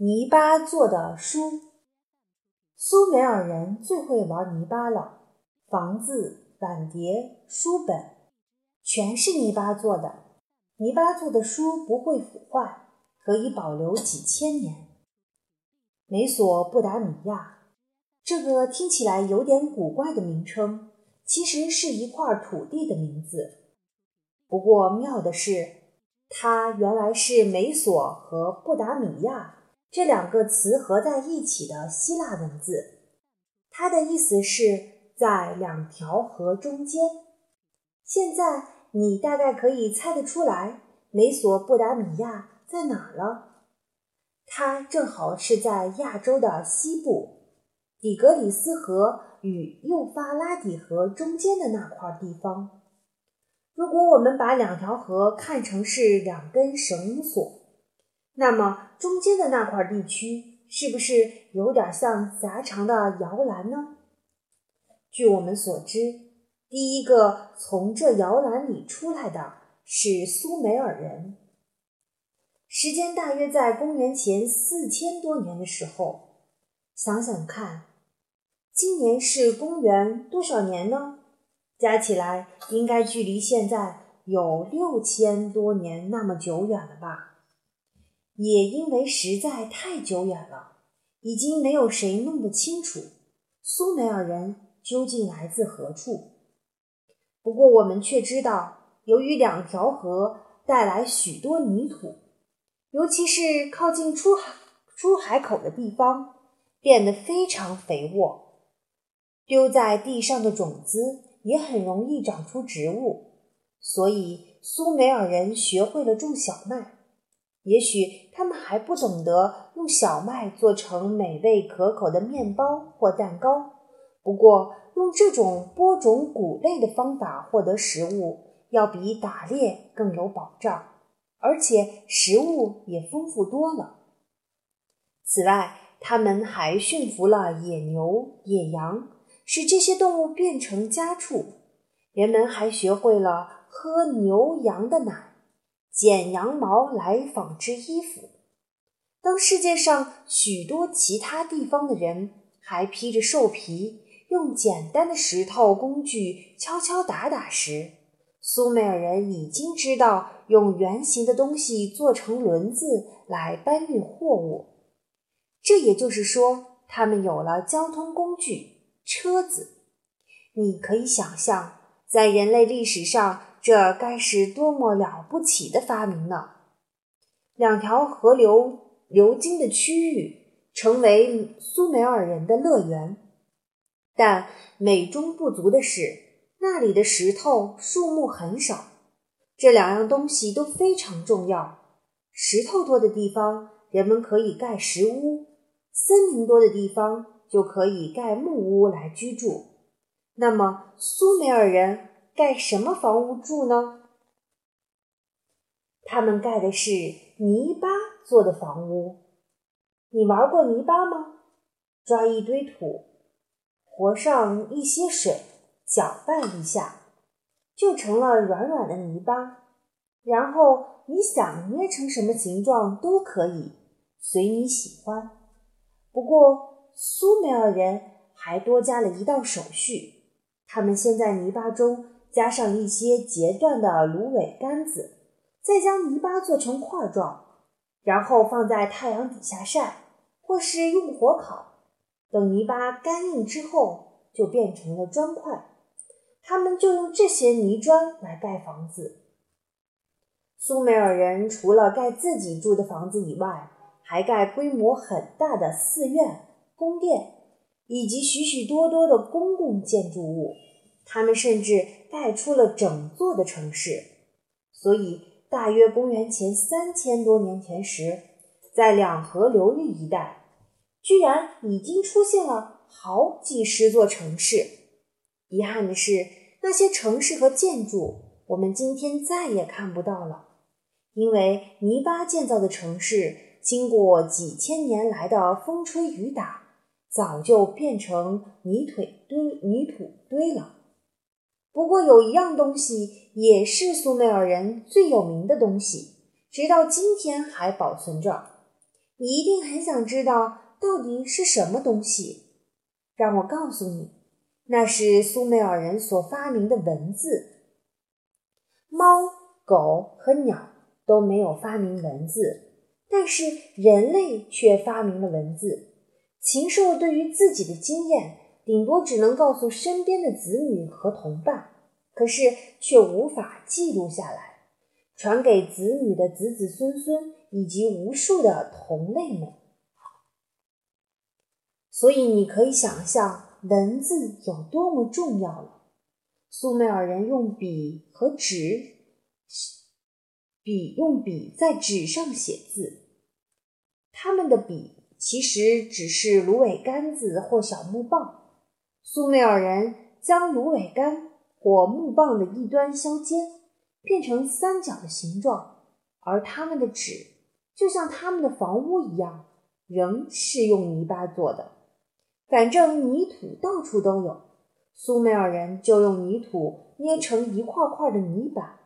泥巴做的书，苏美尔人最会玩泥巴了。房子、碗碟、书本，全是泥巴做的。泥巴做的书不会腐坏，可以保留几千年。美索不达米亚，这个听起来有点古怪的名称，其实是一块土地的名字。不过妙的是，它原来是美索和不达米亚。这两个词合在一起的希腊文字，它的意思是在两条河中间。现在你大概可以猜得出来，美索不达米亚在哪儿了？它正好是在亚洲的西部，底格里斯河与幼发拉底河中间的那块地方。如果我们把两条河看成是两根绳索。那么中间的那块地区是不是有点像狭长的摇篮呢？据我们所知，第一个从这摇篮里出来的是苏美尔人，时间大约在公元前四千多年的时候。想想看，今年是公元多少年呢？加起来应该距离现在有六千多年那么久远了吧？也因为实在太久远了，已经没有谁弄得清楚苏美尔人究竟来自何处。不过我们却知道，由于两条河带来许多泥土，尤其是靠近出海出海口的地方，变得非常肥沃，丢在地上的种子也很容易长出植物，所以苏美尔人学会了种小麦。也许他们还不懂得用小麦做成美味可口的面包或蛋糕。不过，用这种播种谷类的方法获得食物，要比打猎更有保障，而且食物也丰富多了。此外，他们还驯服了野牛、野羊，使这些动物变成家畜。人们还学会了喝牛羊的奶。剪羊毛来纺织衣服。当世界上许多其他地方的人还披着兽皮，用简单的石头工具敲敲打打时，苏美尔人已经知道用圆形的东西做成轮子来搬运货物。这也就是说，他们有了交通工具——车子。你可以想象，在人类历史上。这该是多么了不起的发明呢！两条河流流经的区域成为苏美尔人的乐园，但美中不足的是，那里的石头树木很少。这两样东西都非常重要。石头多的地方，人们可以盖石屋；森林多的地方，就可以盖木屋来居住。那么，苏美尔人。盖什么房屋住呢？他们盖的是泥巴做的房屋。你玩过泥巴吗？抓一堆土，和上一些水，搅拌一下，就成了软软的泥巴。然后你想捏成什么形状都可以，随你喜欢。不过苏美尔人还多加了一道手续，他们先在泥巴中。加上一些截断的芦苇杆子，再将泥巴做成块状，然后放在太阳底下晒，或是用火烤。等泥巴干硬之后，就变成了砖块。他们就用这些泥砖来盖房子。苏美尔人除了盖自己住的房子以外，还盖规模很大的寺院、宫殿，以及许许多多的公共建筑物。他们甚至带出了整座的城市，所以大约公元前三千多年前时，在两河流域一带，居然已经出现了好几十座城市。遗憾的是，那些城市和建筑我们今天再也看不到了，因为泥巴建造的城市，经过几千年来的风吹雨打，早就变成泥腿堆、泥土堆了。不过有一样东西也是苏美尔人最有名的东西，直到今天还保存着。你一定很想知道到底是什么东西。让我告诉你，那是苏美尔人所发明的文字。猫、狗和鸟都没有发明文字，但是人类却发明了文字。禽兽对于自己的经验，顶多只能告诉身边的子女和同伴，可是却无法记录下来，传给子女的子子孙孙以及无数的同类们。所以你可以想象文字有多么重要了。苏美尔人用笔和纸，笔用笔在纸上写字，他们的笔。其实只是芦苇杆子或小木棒。苏美尔人将芦苇杆或木棒的一端削尖，变成三角的形状，而他们的纸就像他们的房屋一样，仍是用泥巴做的。反正泥土到处都有，苏美尔人就用泥土捏成一块块的泥板，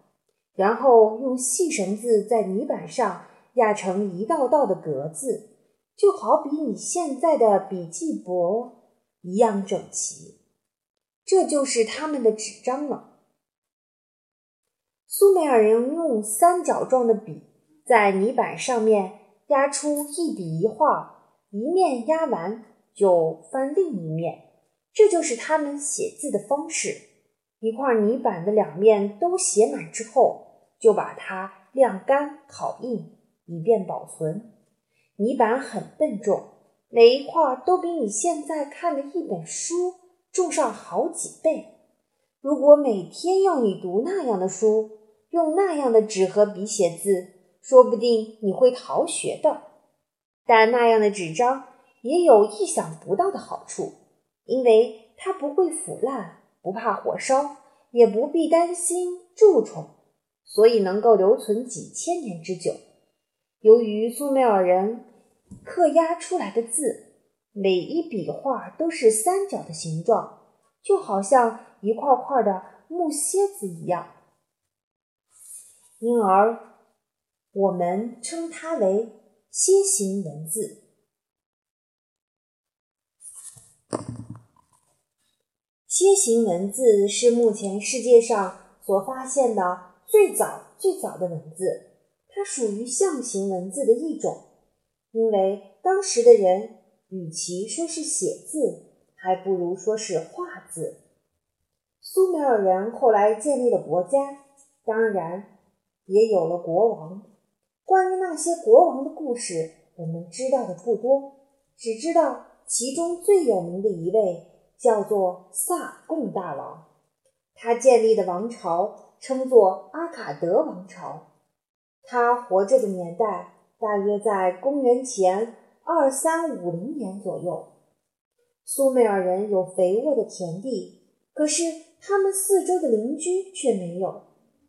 然后用细绳子在泥板上压成一道道的格子。就好比你现在的笔记簿一样整齐，这就是他们的纸张了。苏美尔人用三角状的笔在泥板上面压出一笔一画，一面压完就翻另一面，这就是他们写字的方式。一块泥板的两面都写满之后，就把它晾干、烤印，以便保存。泥板很笨重，每一块都比你现在看的一本书重上好几倍。如果每天要你读那样的书，用那样的纸和笔写字，说不定你会逃学的。但那样的纸张也有意想不到的好处，因为它不会腐烂，不怕火烧，也不必担心蛀虫，所以能够留存几千年之久。由于苏美尔人。刻压出来的字，每一笔画都是三角的形状，就好像一块块的木楔子一样，因而我们称它为楔形文字。楔形文字是目前世界上所发现的最早最早的文字，它属于象形文字的一种。因为当时的人与其说是写字，还不如说是画字。苏美尔人后来建立了国家，当然也有了国王。关于那些国王的故事，我们知道的不多，只知道其中最有名的一位叫做萨贡大王。他建立的王朝称作阿卡德王朝。他活着的年代。大约在公元前二三五零年左右，苏美尔人有肥沃的田地，可是他们四周的邻居却没有。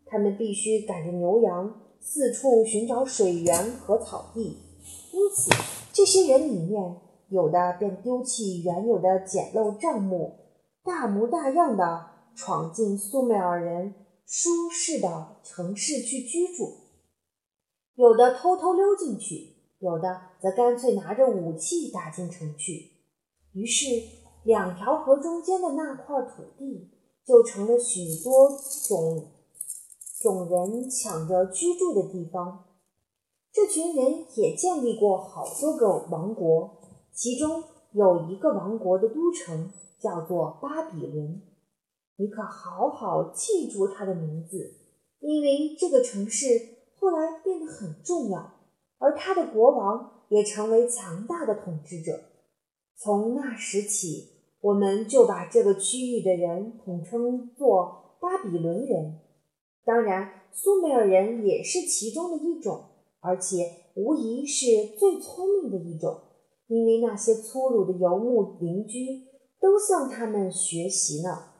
他们必须赶着牛羊四处寻找水源和草地，因此这些人里面有的便丢弃原有的简陋帐幕，大模大样的闯进苏美尔人舒适的城市去居住。有的偷偷溜进去，有的则干脆拿着武器打进城去。于是，两条河中间的那块土地就成了许多种种人抢着居住的地方。这群人也建立过好多个王国，其中有一个王国的都城叫做巴比伦。你可好好记住它的名字，因为这个城市。后来变得很重要，而他的国王也成为强大的统治者。从那时起，我们就把这个区域的人统称作巴比伦人。当然，苏美尔人也是其中的一种，而且无疑是最聪明的一种，因为那些粗鲁的游牧邻居都向他们学习呢。